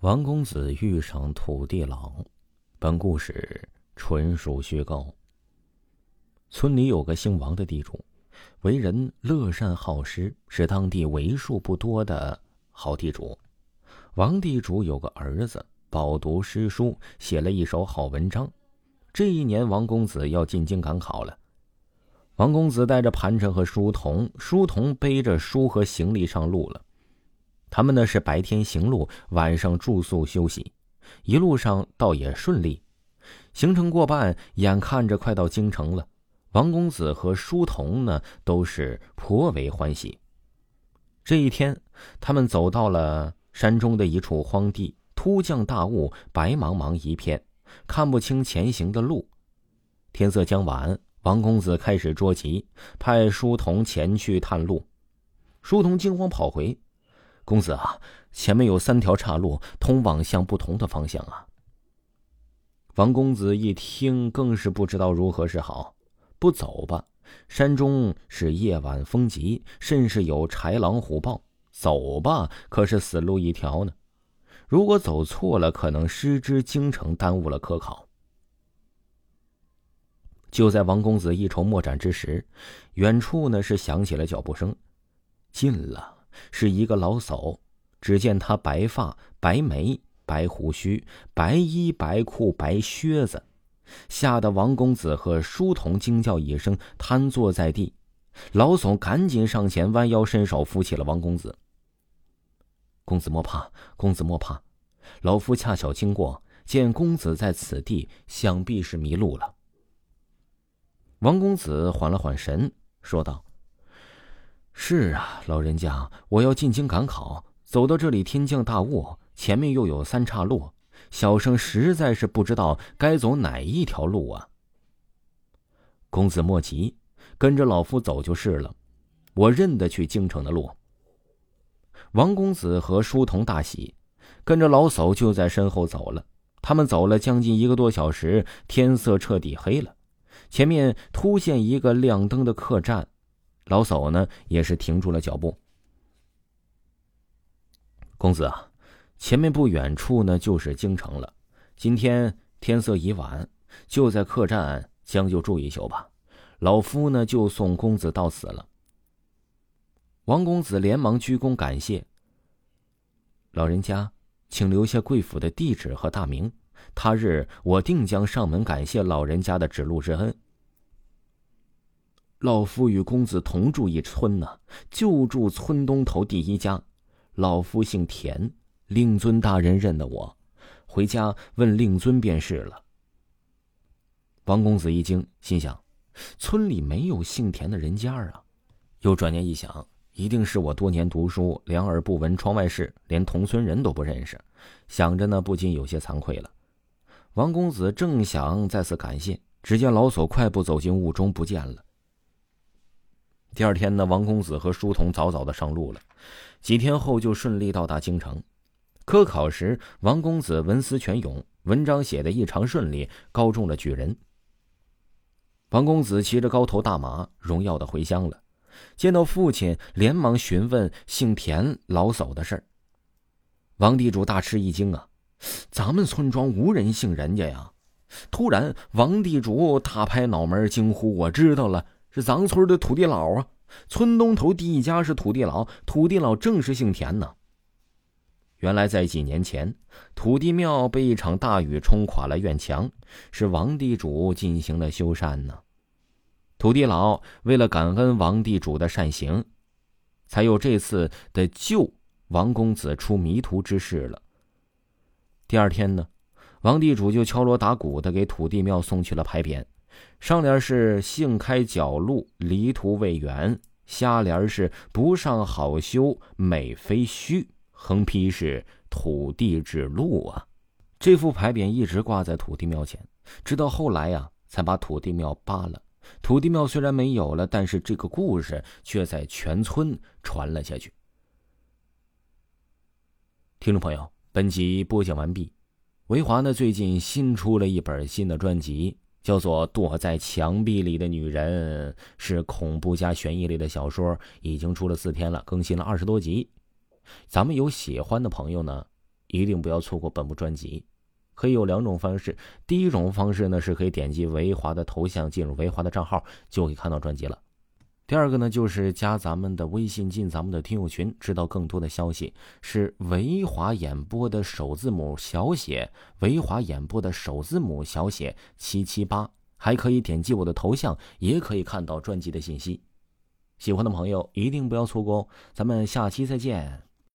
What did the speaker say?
王公子遇上土地老，本故事纯属虚构。村里有个姓王的地主，为人乐善好施，是当地为数不多的好地主。王地主有个儿子，饱读诗书，写了一手好文章。这一年，王公子要进京赶考了。王公子带着盘缠和书童，书童背着书和行李上路了。他们呢是白天行路，晚上住宿休息，一路上倒也顺利。行程过半，眼看着快到京城了，王公子和书童呢都是颇为欢喜。这一天，他们走到了山中的一处荒地，突降大雾，白茫茫一片，看不清前行的路。天色将晚，王公子开始着急，派书童前去探路。书童惊慌跑回。公子啊，前面有三条岔路，通往向不同的方向啊。王公子一听，更是不知道如何是好。不走吧，山中是夜晚风急，甚是有豺狼虎豹；走吧，可是死路一条呢。如果走错了，可能失之京城，耽误了科考。就在王公子一筹莫展之时，远处呢是响起了脚步声，近了。是一个老叟，只见他白发、白眉、白胡须、白衣、白裤、白靴子，吓得王公子和书童惊叫一声，瘫坐在地。老叟赶紧上前，弯腰伸手扶起了王公子。公子莫怕，公子莫怕，老夫恰巧经过，见公子在此地，想必是迷路了。王公子缓了缓神，说道。是啊，老人家，我要进京赶考，走到这里天降大雾，前面又有三岔路，小生实在是不知道该走哪一条路啊。公子莫急，跟着老夫走就是了，我认得去京城的路。王公子和书童大喜，跟着老叟就在身后走了。他们走了将近一个多小时，天色彻底黑了，前面突现一个亮灯的客栈。老叟呢，也是停住了脚步。公子啊，前面不远处呢，就是京城了。今天天色已晚，就在客栈将就住一宿吧。老夫呢，就送公子到此了。王公子连忙鞠躬感谢。老人家，请留下贵府的地址和大名，他日我定将上门感谢老人家的指路之恩。老夫与公子同住一村呢，就住村东头第一家。老夫姓田，令尊大人认得我，回家问令尊便是了。王公子一惊，心想：村里没有姓田的人家啊。又转念一想，一定是我多年读书，两耳不闻窗外事，连同村人都不认识。想着呢，不禁有些惭愧了。王公子正想再次感谢，只见老叟快步走进雾中，不见了。第二天呢，王公子和书童早早的上路了，几天后就顺利到达京城。科考时，王公子文思泉涌，文章写得异常顺利，高中了举人。王公子骑着高头大马，荣耀的回乡了。见到父亲，连忙询问姓田老叟的事儿。王地主大吃一惊啊，咱们村庄无人姓人家呀！突然，王地主大拍脑门，惊呼：“我知道了！”是咱村的土地佬啊！村东头第一家是土地佬，土地佬正是姓田呢。原来在几年前，土地庙被一场大雨冲垮了院墙，是王地主进行了修缮呢。土地佬为了感恩王地主的善行，才有这次的救王公子出迷途之事了。第二天呢，王地主就敲锣打鼓的给土地庙送去了牌匾。上联是“幸开角路，离途未远”，下联是“不上好修，美非虚”，横批是“土地之路”啊。这副牌匾一直挂在土地庙前，直到后来呀，才把土地庙扒了。土地庙虽然没有了，但是这个故事却在全村传了下去。听众朋友，本集播讲完毕。维华呢，最近新出了一本新的专辑，叫做《躲在墙壁里的女人》，是恐怖加悬疑类的小说，已经出了四天了，更新了二十多集。咱们有喜欢的朋友呢，一定不要错过本部专辑。可以有两种方式，第一种方式呢，是可以点击维华的头像，进入维华的账号，就可以看到专辑了。第二个呢，就是加咱们的微信，进咱们的听友群，知道更多的消息。是维华演播的首字母小写，维华演播的首字母小写七七八，还可以点击我的头像，也可以看到专辑的信息。喜欢的朋友一定不要错过哦！咱们下期再见。